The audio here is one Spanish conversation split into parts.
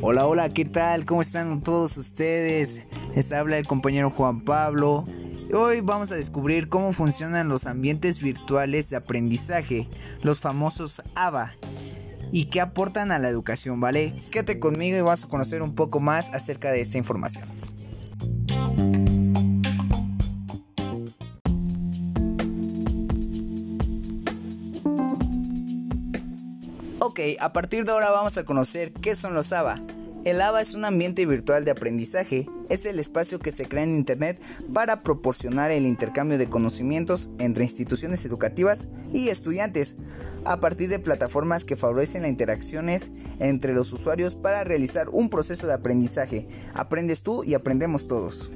Hola, hola, ¿qué tal? ¿Cómo están todos ustedes? Les habla el compañero Juan Pablo. Hoy vamos a descubrir cómo funcionan los ambientes virtuales de aprendizaje, los famosos ABA, y qué aportan a la educación, ¿vale? Quédate conmigo y vas a conocer un poco más acerca de esta información. Ok, a partir de ahora vamos a conocer qué son los ABA. El ABA es un ambiente virtual de aprendizaje, es el espacio que se crea en Internet para proporcionar el intercambio de conocimientos entre instituciones educativas y estudiantes, a partir de plataformas que favorecen las interacciones entre los usuarios para realizar un proceso de aprendizaje. Aprendes tú y aprendemos todos.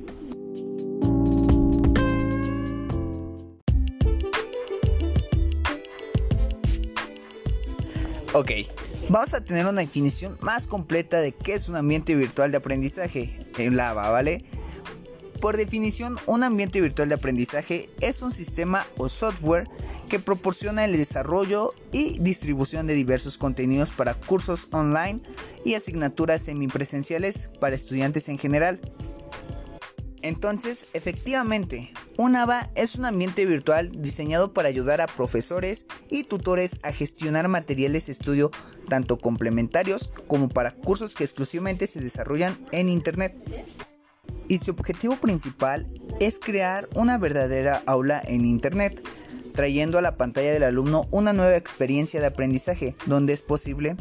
Ok, vamos a tener una definición más completa de qué es un ambiente virtual de aprendizaje en Lava, ¿vale? Por definición, un ambiente virtual de aprendizaje es un sistema o software que proporciona el desarrollo y distribución de diversos contenidos para cursos online y asignaturas semipresenciales para estudiantes en general. Entonces, efectivamente, un ABA es un ambiente virtual diseñado para ayudar a profesores y tutores a gestionar materiales de estudio tanto complementarios como para cursos que exclusivamente se desarrollan en Internet. Y su objetivo principal es crear una verdadera aula en Internet, trayendo a la pantalla del alumno una nueva experiencia de aprendizaje, donde es posible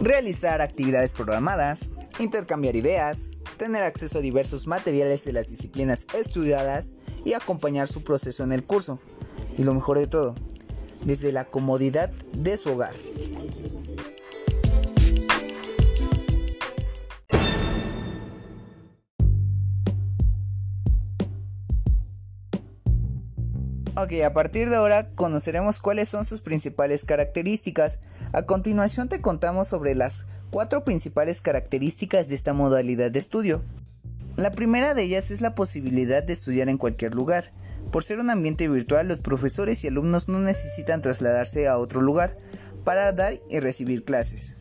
realizar actividades programadas, intercambiar ideas, tener acceso a diversos materiales de las disciplinas estudiadas y acompañar su proceso en el curso. Y lo mejor de todo, desde la comodidad de su hogar. Ok, a partir de ahora conoceremos cuáles son sus principales características. A continuación te contamos sobre las cuatro principales características de esta modalidad de estudio. La primera de ellas es la posibilidad de estudiar en cualquier lugar. Por ser un ambiente virtual, los profesores y alumnos no necesitan trasladarse a otro lugar para dar y recibir clases.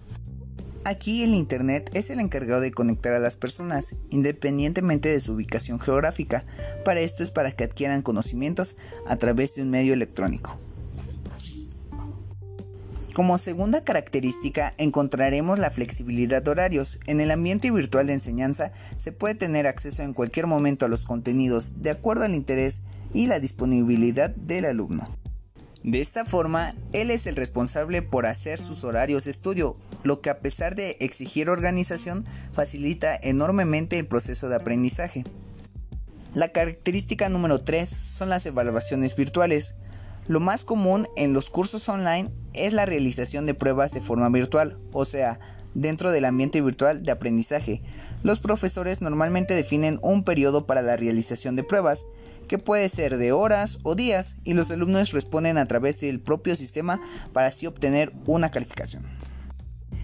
Aquí el Internet es el encargado de conectar a las personas, independientemente de su ubicación geográfica. Para esto es para que adquieran conocimientos a través de un medio electrónico. Como segunda característica encontraremos la flexibilidad de horarios. En el ambiente virtual de enseñanza se puede tener acceso en cualquier momento a los contenidos de acuerdo al interés y la disponibilidad del alumno. De esta forma, él es el responsable por hacer sus horarios de estudio, lo que a pesar de exigir organización facilita enormemente el proceso de aprendizaje. La característica número 3 son las evaluaciones virtuales. Lo más común en los cursos online es la realización de pruebas de forma virtual, o sea, dentro del ambiente virtual de aprendizaje. Los profesores normalmente definen un periodo para la realización de pruebas, que puede ser de horas o días, y los alumnos responden a través del propio sistema para así obtener una calificación.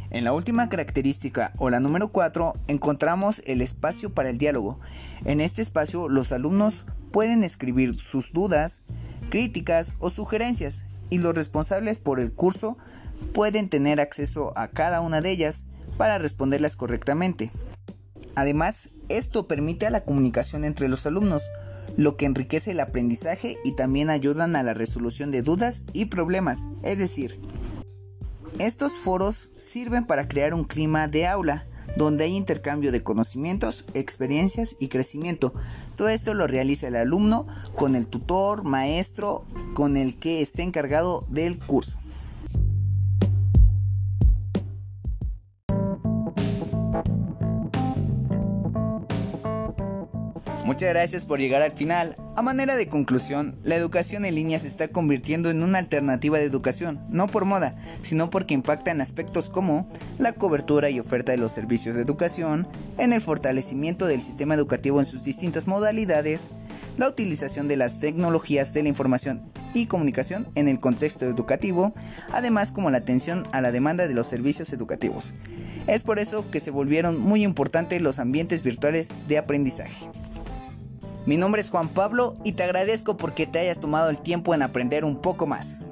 En la última característica o la número 4 encontramos el espacio para el diálogo. En este espacio los alumnos pueden escribir sus dudas, críticas o sugerencias y los responsables por el curso pueden tener acceso a cada una de ellas para responderlas correctamente. Además, esto permite la comunicación entre los alumnos, lo que enriquece el aprendizaje y también ayudan a la resolución de dudas y problemas, es decir, estos foros sirven para crear un clima de aula, donde hay intercambio de conocimientos, experiencias y crecimiento. Todo esto lo realiza el alumno con el tutor, maestro, con el que esté encargado del curso. Muchas gracias por llegar al final. A manera de conclusión, la educación en línea se está convirtiendo en una alternativa de educación, no por moda, sino porque impacta en aspectos como la cobertura y oferta de los servicios de educación, en el fortalecimiento del sistema educativo en sus distintas modalidades, la utilización de las tecnologías de la información y comunicación en el contexto educativo, además como la atención a la demanda de los servicios educativos. Es por eso que se volvieron muy importantes los ambientes virtuales de aprendizaje. Mi nombre es Juan Pablo y te agradezco porque te hayas tomado el tiempo en aprender un poco más.